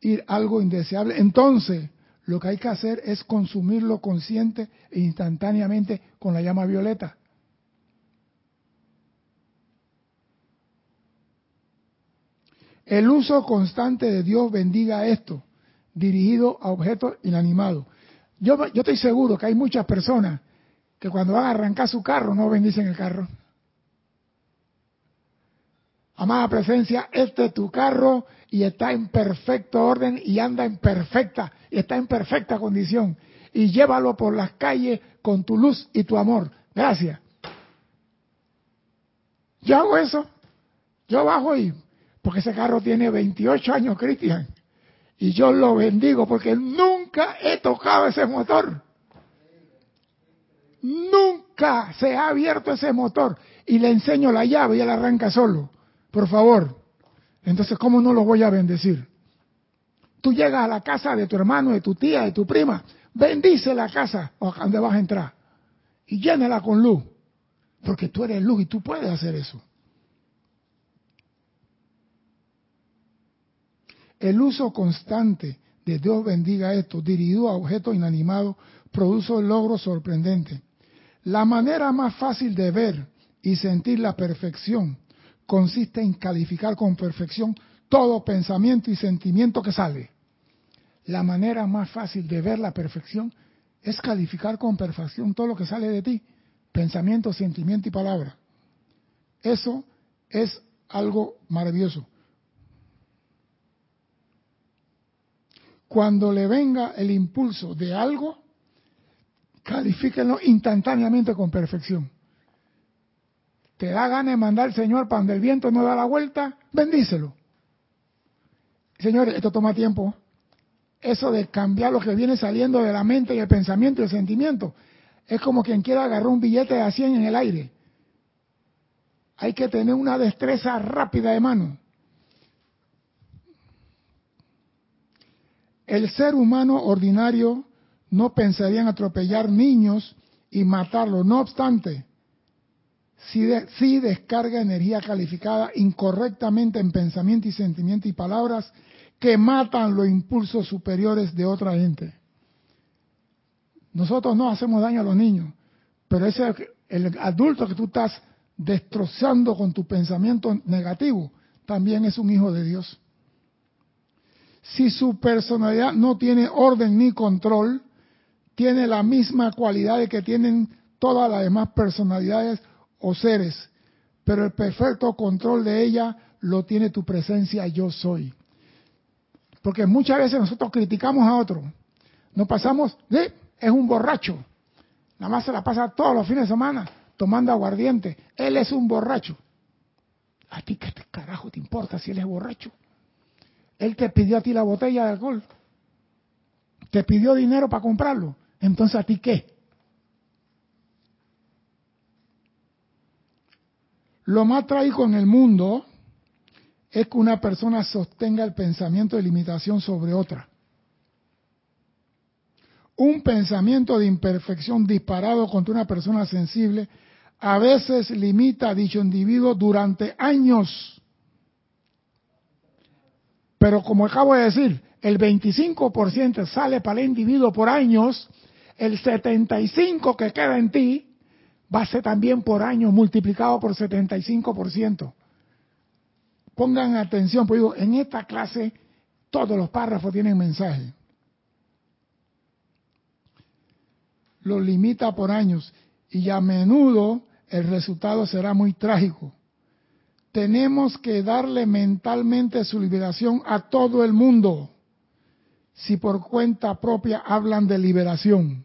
ir algo indeseable, entonces lo que hay que hacer es consumirlo consciente e instantáneamente con la llama violeta. El uso constante de Dios bendiga esto, dirigido a objetos inanimados. Yo, yo estoy seguro que hay muchas personas que cuando van a arrancar su carro no bendicen el carro. Amada presencia, este es tu carro y está en perfecto orden y anda en perfecta, y está en perfecta condición. Y llévalo por las calles con tu luz y tu amor. Gracias. Yo hago eso. Yo bajo y porque ese carro tiene 28 años, Cristian. Y yo lo bendigo porque nunca he tocado ese motor. Nunca se ha abierto ese motor. Y le enseño la llave y él arranca solo. Por favor. Entonces, ¿cómo no lo voy a bendecir? Tú llegas a la casa de tu hermano, de tu tía, de tu prima. Bendice la casa donde vas a entrar. Y llénala con luz. Porque tú eres luz y tú puedes hacer eso. El uso constante de Dios bendiga esto, dirigido a objetos inanimados, produce logros sorprendentes. La manera más fácil de ver y sentir la perfección consiste en calificar con perfección todo pensamiento y sentimiento que sale. La manera más fácil de ver la perfección es calificar con perfección todo lo que sale de ti, pensamiento, sentimiento y palabra. Eso es algo maravilloso. Cuando le venga el impulso de algo, califíquenlo instantáneamente con perfección. ¿Te da ganas de mandar al Señor para donde el viento no da la vuelta? Bendícelo. Señores, esto toma tiempo. Eso de cambiar lo que viene saliendo de la mente y el pensamiento y el sentimiento, es como quien quiera agarrar un billete de 100 en el aire. Hay que tener una destreza rápida de mano. El ser humano ordinario no pensaría en atropellar niños y matarlos. No obstante, si, descarga energía calificada incorrectamente en pensamiento y sentimiento y palabras que matan los impulsos superiores de otra gente. Nosotros no hacemos daño a los niños, pero ese el adulto que tú estás destrozando con tu pensamiento negativo también es un hijo de Dios. Si su personalidad no tiene orden ni control, tiene la misma cualidad que tienen todas las demás personalidades o seres, pero el perfecto control de ella lo tiene tu presencia yo soy. Porque muchas veces nosotros criticamos a otro. Nos pasamos es un borracho. Nada más se la pasa todos los fines de semana tomando aguardiente. Él es un borracho. ¿A ti qué carajo te importa si él es borracho? Él te pidió a ti la botella de alcohol. Te pidió dinero para comprarlo. Entonces, ¿a ti qué? Lo más trágico en el mundo es que una persona sostenga el pensamiento de limitación sobre otra. Un pensamiento de imperfección disparado contra una persona sensible a veces limita a dicho individuo durante años. Pero como acabo de decir, el 25% sale para el individuo por años, el 75% que queda en ti va a ser también por años multiplicado por 75%. Pongan atención, porque digo, en esta clase todos los párrafos tienen mensaje. Lo limita por años y a menudo el resultado será muy trágico. Tenemos que darle mentalmente su liberación a todo el mundo si por cuenta propia hablan de liberación.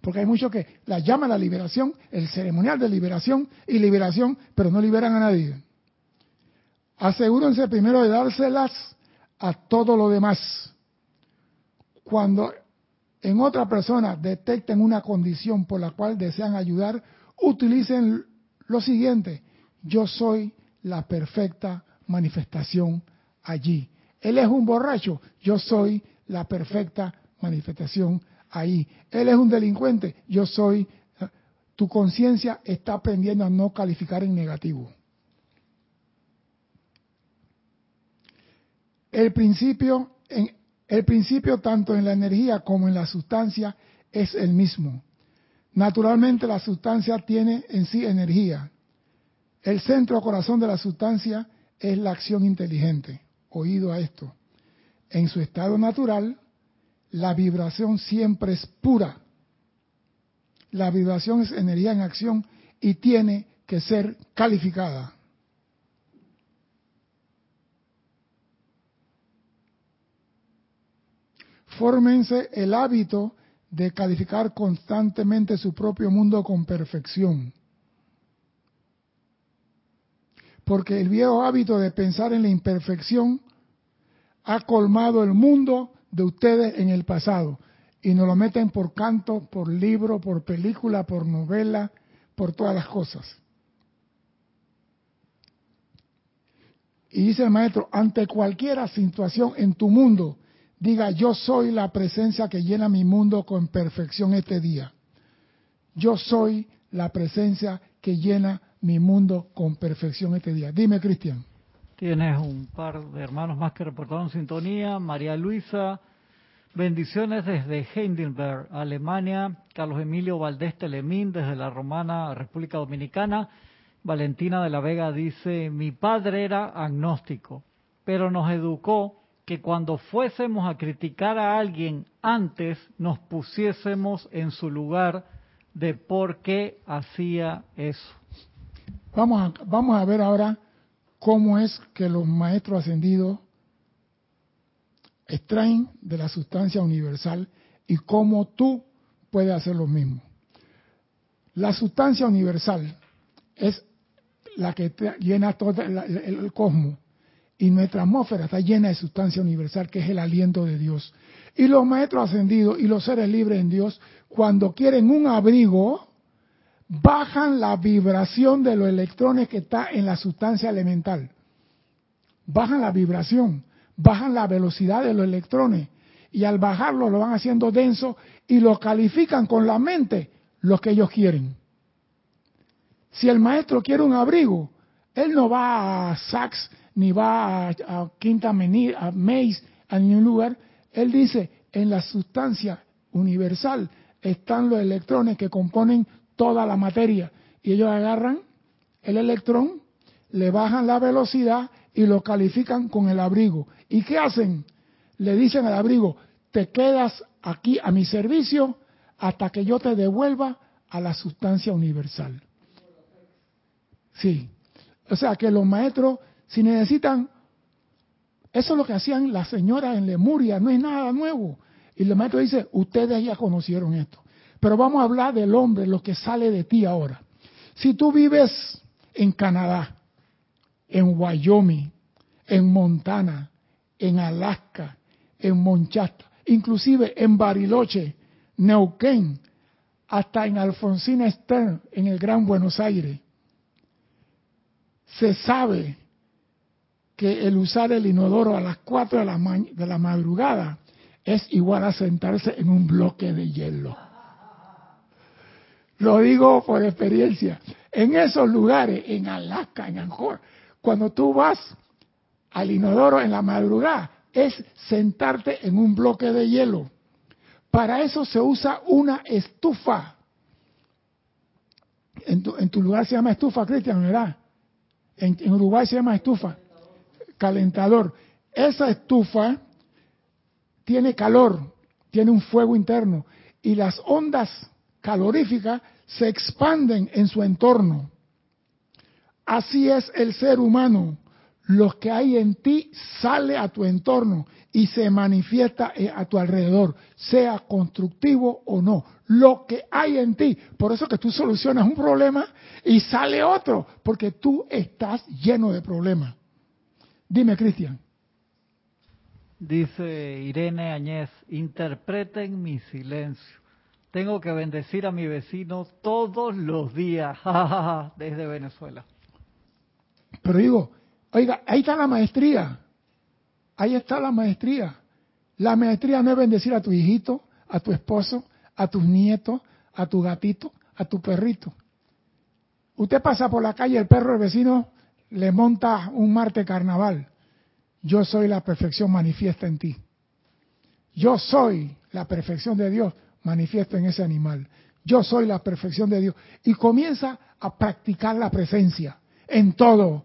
Porque hay muchos que la llaman la liberación, el ceremonial de liberación y liberación, pero no liberan a nadie. Asegúrense primero de dárselas a todo lo demás. Cuando en otra persona detecten una condición por la cual desean ayudar, utilicen lo siguiente. Yo soy la perfecta manifestación allí. Él es un borracho, yo soy la perfecta manifestación ahí. Él es un delincuente, yo soy... Tu conciencia está aprendiendo a no calificar en negativo. El principio, en, el principio tanto en la energía como en la sustancia es el mismo. Naturalmente la sustancia tiene en sí energía. El centro corazón de la sustancia es la acción inteligente. Oído a esto. En su estado natural, la vibración siempre es pura. La vibración es energía en acción y tiene que ser calificada. Fórmense el hábito de calificar constantemente su propio mundo con perfección. Porque el viejo hábito de pensar en la imperfección ha colmado el mundo de ustedes en el pasado y nos lo meten por canto, por libro, por película, por novela, por todas las cosas. Y dice el maestro, ante cualquier situación en tu mundo, diga, yo soy la presencia que llena mi mundo con perfección este día. Yo soy la presencia que llena mi mundo con perfección este día. Dime, Cristian. Tienes un par de hermanos más que reportaron sintonía. María Luisa, bendiciones desde Heidelberg, Alemania. Carlos Emilio Valdés Telemín, desde la Romana República Dominicana. Valentina de la Vega dice, mi padre era agnóstico, pero nos educó que cuando fuésemos a criticar a alguien antes nos pusiésemos en su lugar de por qué hacía eso. Vamos a, vamos a ver ahora cómo es que los maestros ascendidos extraen de la sustancia universal y cómo tú puedes hacer lo mismo. La sustancia universal es la que llena todo el, cosmos y nuestra atmósfera está llena de sustancia universal que es el aliento de Dios. Y los maestros ascendidos y los seres libres en Dios, cuando quieren un abrigo, bajan la vibración de los electrones que está en la sustancia elemental. Bajan la vibración, bajan la velocidad de los electrones y al bajarlo lo van haciendo denso y lo califican con la mente lo que ellos quieren. Si el maestro quiere un abrigo, él no va a Saks ni va a, Quinta Meni, a Maze, a ningún lugar. Él dice, en la sustancia universal están los electrones que componen toda la materia. Y ellos agarran el electrón, le bajan la velocidad y lo califican con el abrigo. ¿Y qué hacen? Le dicen al abrigo, te quedas aquí a mi servicio hasta que yo te devuelva a la sustancia universal. Sí, O sea que los maestros, si necesitan, eso es lo que hacían las señoras en Lemuria, no es nada nuevo. Y el maestro dice, ustedes ya conocieron esto. Pero vamos a hablar del hombre, lo que sale de ti ahora. Si tú vives en Canadá, en Wyoming, en Montana, en Alaska, en Monchasta, inclusive en Bariloche, Neuquén, hasta en Alfonsina Stern, en el Gran Buenos Aires, se sabe que el usar el inodoro a las 4 de la, de la madrugada es igual a sentarse en un bloque de hielo. Lo digo por experiencia. En esos lugares, en Alaska, en Angkor, cuando tú vas al inodoro en la madrugada, es sentarte en un bloque de hielo. Para eso se usa una estufa. En tu, lugar se llama estufa, Cristian, ¿verdad? en Uruguay se llama estufa. Calentador. Esa estufa tiene calor, tiene un fuego interno y las ondas caloríficas se expanden en su entorno. Así es el ser humano. Lo que hay en ti sale a tu entorno y se manifiesta eh, a tu alrededor, sea constructivo o no. Lo que hay en ti. Por eso que tú solucionas un problema y sale otro, porque tú estás lleno de problemas. Dime, Cristian. Dice Irene Añez, interpreten mi silencio. Tengo que bendecir a mi vecino todos los días, desde Venezuela. Pero digo, oiga, ahí está la maestría. Ahí está la maestría. La maestría no es bendecir a tu hijito, a tu esposo, a tus nietos, a tu gatito, a tu perrito. Usted pasa por la calle, el perro del vecino le monta un Marte carnaval. Yo soy la perfección manifiesta en ti. Yo soy la perfección de Dios manifiesta en ese animal. Yo soy la perfección de Dios. Y comienza a practicar la presencia en todo.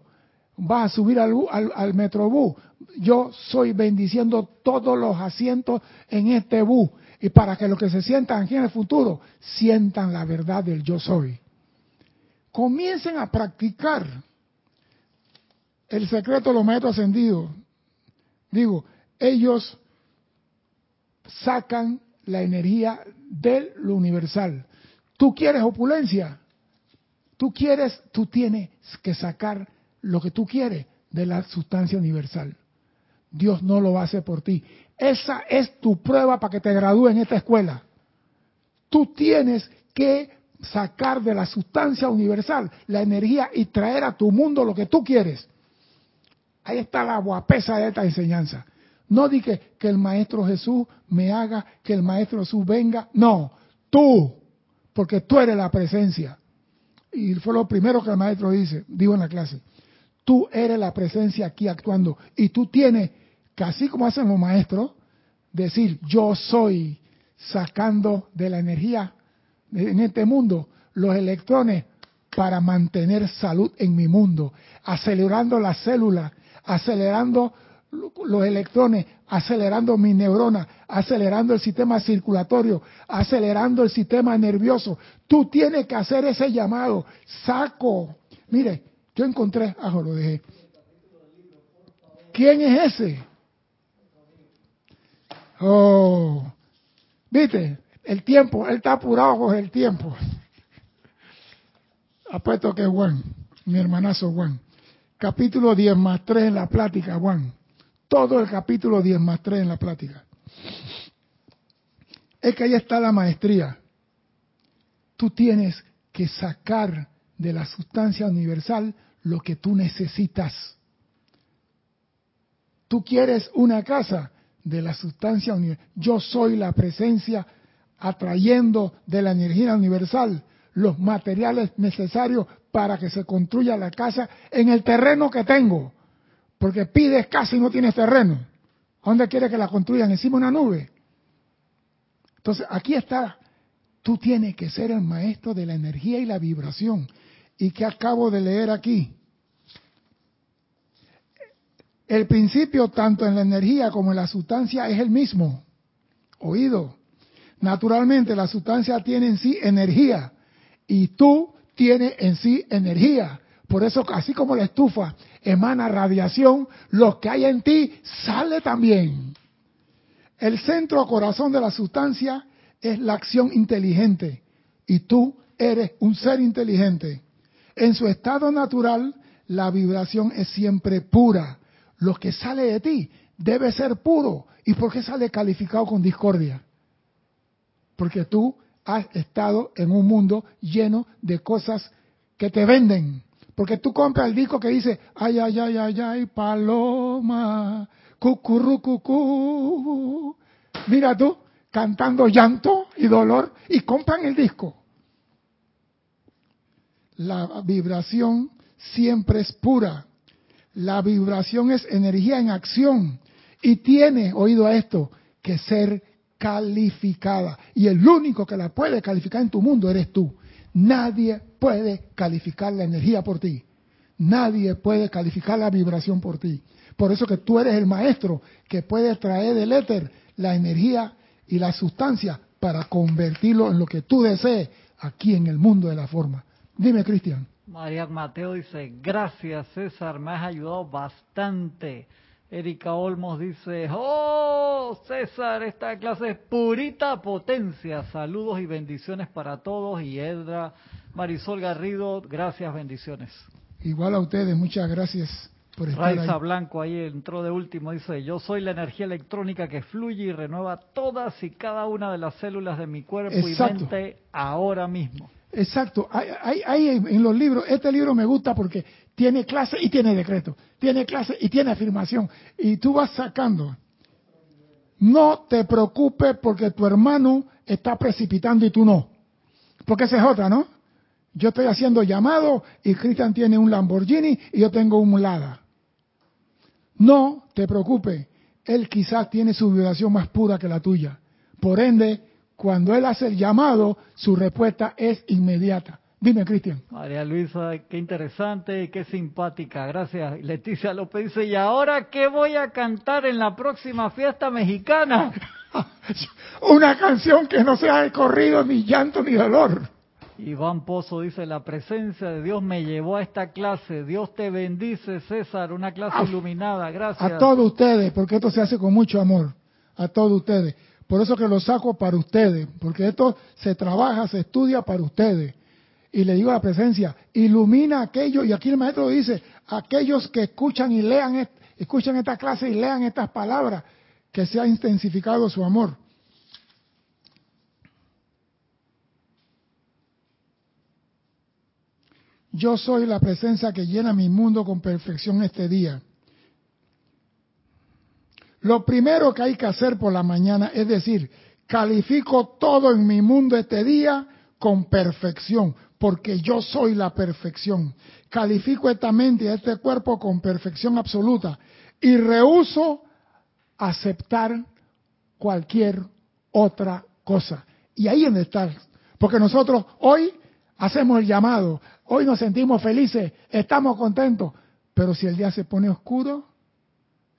Va a subir al, al, metrobús. Yo soy bendiciendo todos los asientos en este bus. Y para que los que se sientan aquí en el futuro sientan la verdad del yo soy. Comiencen a practicar el secreto de los maestros ascendidos. Digo, ellos sacan la energía de lo universal. Tú quieres opulencia, tú quieres, tú tienes que sacar lo que tú quieres de la sustancia universal. Dios no lo hacer por ti. Esa es tu prueba para que te gradúes en esta escuela. Tú tienes que sacar de la sustancia universal la energía y traer a tu mundo lo que tú quieres. Ahí está la guapesa de esta enseñanza. No dije que el Maestro Jesús me haga, que el Maestro Jesús venga. No, tú, porque tú eres la presencia. Y fue lo primero que el Maestro dice, digo en la clase. Tú eres la presencia aquí actuando. Y tú tienes, así como hacen los maestros, decir, yo soy sacando de la energía en este mundo los electrones para mantener salud en mi mundo, acelerando las células, acelerando los electrones, acelerando mis neuronas, acelerando el sistema circulatorio, acelerando el sistema nervioso. Tú tienes que hacer ese llamado. Saco. Mire, yo encontré, ah, lo dejé. ¿Quién es ese? Oh, viste, el tiempo, él está apurado con el tiempo. Apuesto que Juan, mi hermanazo Juan. Capítulo 10 más 3 en la plática, Juan todo el capítulo 10 más 3 en la plática. Es que ahí está la maestría. Tú tienes que sacar de la sustancia universal lo que tú necesitas. Tú quieres una casa de la sustancia universal. Yo soy la presencia atrayendo de la energía universal los materiales necesarios para que se construya la casa en el terreno que tengo. Porque pides casa y no tienes terreno. ¿Dónde quieres que la construyan? Encima una nube. Entonces, aquí está. Tú tienes que ser el maestro de la energía y la vibración. ¿Y que acabo de leer aquí? El principio, tanto en la energía como en la sustancia, es el mismo. Oído. Naturalmente, la sustancia tiene en sí energía. Y tú tienes en sí energía. Por eso, así como la estufa emana radiación, lo que hay en ti sale también. El centro corazón de la sustancia es la acción inteligente y tú eres un ser inteligente. En su estado natural, la vibración es siempre pura. Lo que sale de ti debe ser puro. ¿Y por qué sale calificado con discordia? Porque tú has estado en un mundo lleno de cosas que te venden. Porque tú compras el disco que dice, ay, ay, ay, ay, ay, paloma, cucurru, cucú. Mira tú, cantando llanto y dolor, y compran el disco. La vibración siempre es pura. La vibración es energía en acción y tiene, oído a esto, que ser calificada. Y el único que la puede calificar en tu mundo eres tú. Nadie puede calificar la energía por ti. Nadie puede calificar la vibración por ti. Por eso que tú eres el maestro que puede traer del éter la energía y la sustancia para convertirlo en lo que tú desees aquí en el mundo de la forma. Dime, Cristian. María Mateo dice, gracias César, me has ayudado bastante. Erika Olmos dice, oh César, esta clase es purita potencia. Saludos y bendiciones para todos. Y Edra Marisol Garrido, gracias, bendiciones. Igual a ustedes, muchas gracias por estar Raiza Blanco ahí entró de último, dice, yo soy la energía electrónica que fluye y renueva todas y cada una de las células de mi cuerpo y mente ahora mismo. Exacto. Hay, hay, en los libros, este libro me gusta porque tiene clase y tiene decreto, tiene clase y tiene afirmación. Y tú vas sacando. No te preocupes porque tu hermano está precipitando y tú no. Porque esa es otra, ¿no? Yo estoy haciendo llamado y Cristian tiene un Lamborghini y yo tengo un Lada. No te preocupes. Él quizás tiene su vibración más pura que la tuya. Por ende, cuando él hace el llamado, su respuesta es inmediata. Dime, Cristian. María Luisa, qué interesante y qué simpática. Gracias. Leticia López dice, ¿y ahora qué voy a cantar en la próxima fiesta mexicana? Una canción que no sea de corrido, ni llanto, ni dolor. Iván Pozo dice, la presencia de Dios me llevó a esta clase. Dios te bendice, César, una clase iluminada. Gracias. A todos ustedes, porque esto se hace con mucho amor. A todos ustedes. Por eso que lo saco para ustedes, porque esto se trabaja, se estudia para ustedes. Y le digo a la presencia, ilumina a aquellos, y aquí el maestro dice, aquellos que escuchan y lean, escuchan esta clase y lean estas palabras, que se ha intensificado su amor. Yo soy la presencia que llena mi mundo con perfección este día. Lo primero que hay que hacer por la mañana es decir, califico todo en mi mundo este día con perfección, porque yo soy la perfección. Califico esta mente y este cuerpo con perfección absoluta y rehuso aceptar cualquier otra cosa. Y ahí es está. Porque nosotros hoy hacemos el llamado, hoy nos sentimos felices, estamos contentos, pero si el día se pone oscuro,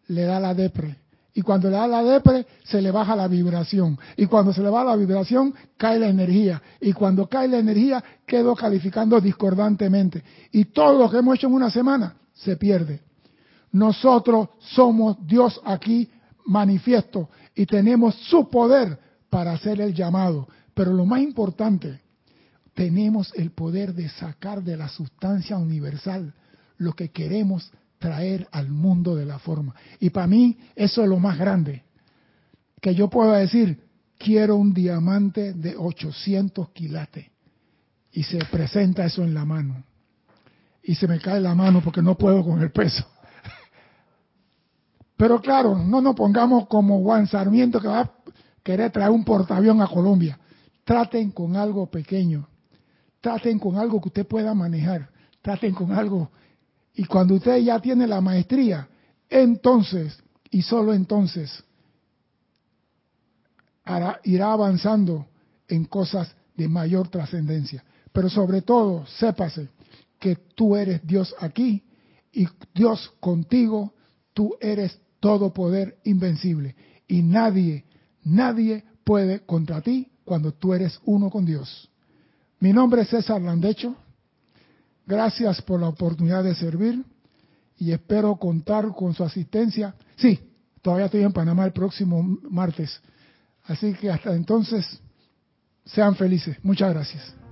le da la depre y cuando le da la depre, se le baja la vibración. Y cuando se le baja la vibración, cae la energía. Y cuando cae la energía, quedo calificando discordantemente. Y todo lo que hemos hecho en una semana se pierde. Nosotros somos Dios aquí manifiesto y tenemos su poder para hacer el llamado. Pero lo más importante, tenemos el poder de sacar de la sustancia universal lo que queremos traer al mundo de la forma. Y para mí eso es lo más grande. Que yo pueda decir, quiero un diamante de 800 quilates. Y se presenta eso en la mano. Y se me cae la mano porque no puedo con el peso. Pero claro, no nos pongamos como Juan Sarmiento que va a querer traer un portaavión a Colombia. Traten con algo pequeño. Traten con algo que usted pueda manejar. Traten con algo y cuando usted ya tiene la maestría, entonces, y solo entonces, irá avanzando en cosas de mayor trascendencia. Pero sobre todo, sépase que tú eres Dios aquí y Dios contigo, tú eres todo poder invencible. Y nadie, nadie puede contra ti cuando tú eres uno con Dios. Mi nombre es César Landecho Gracias por la oportunidad de servir y espero contar con su asistencia. Sí, todavía estoy en Panamá el próximo martes. Así que hasta entonces, sean felices. Muchas gracias.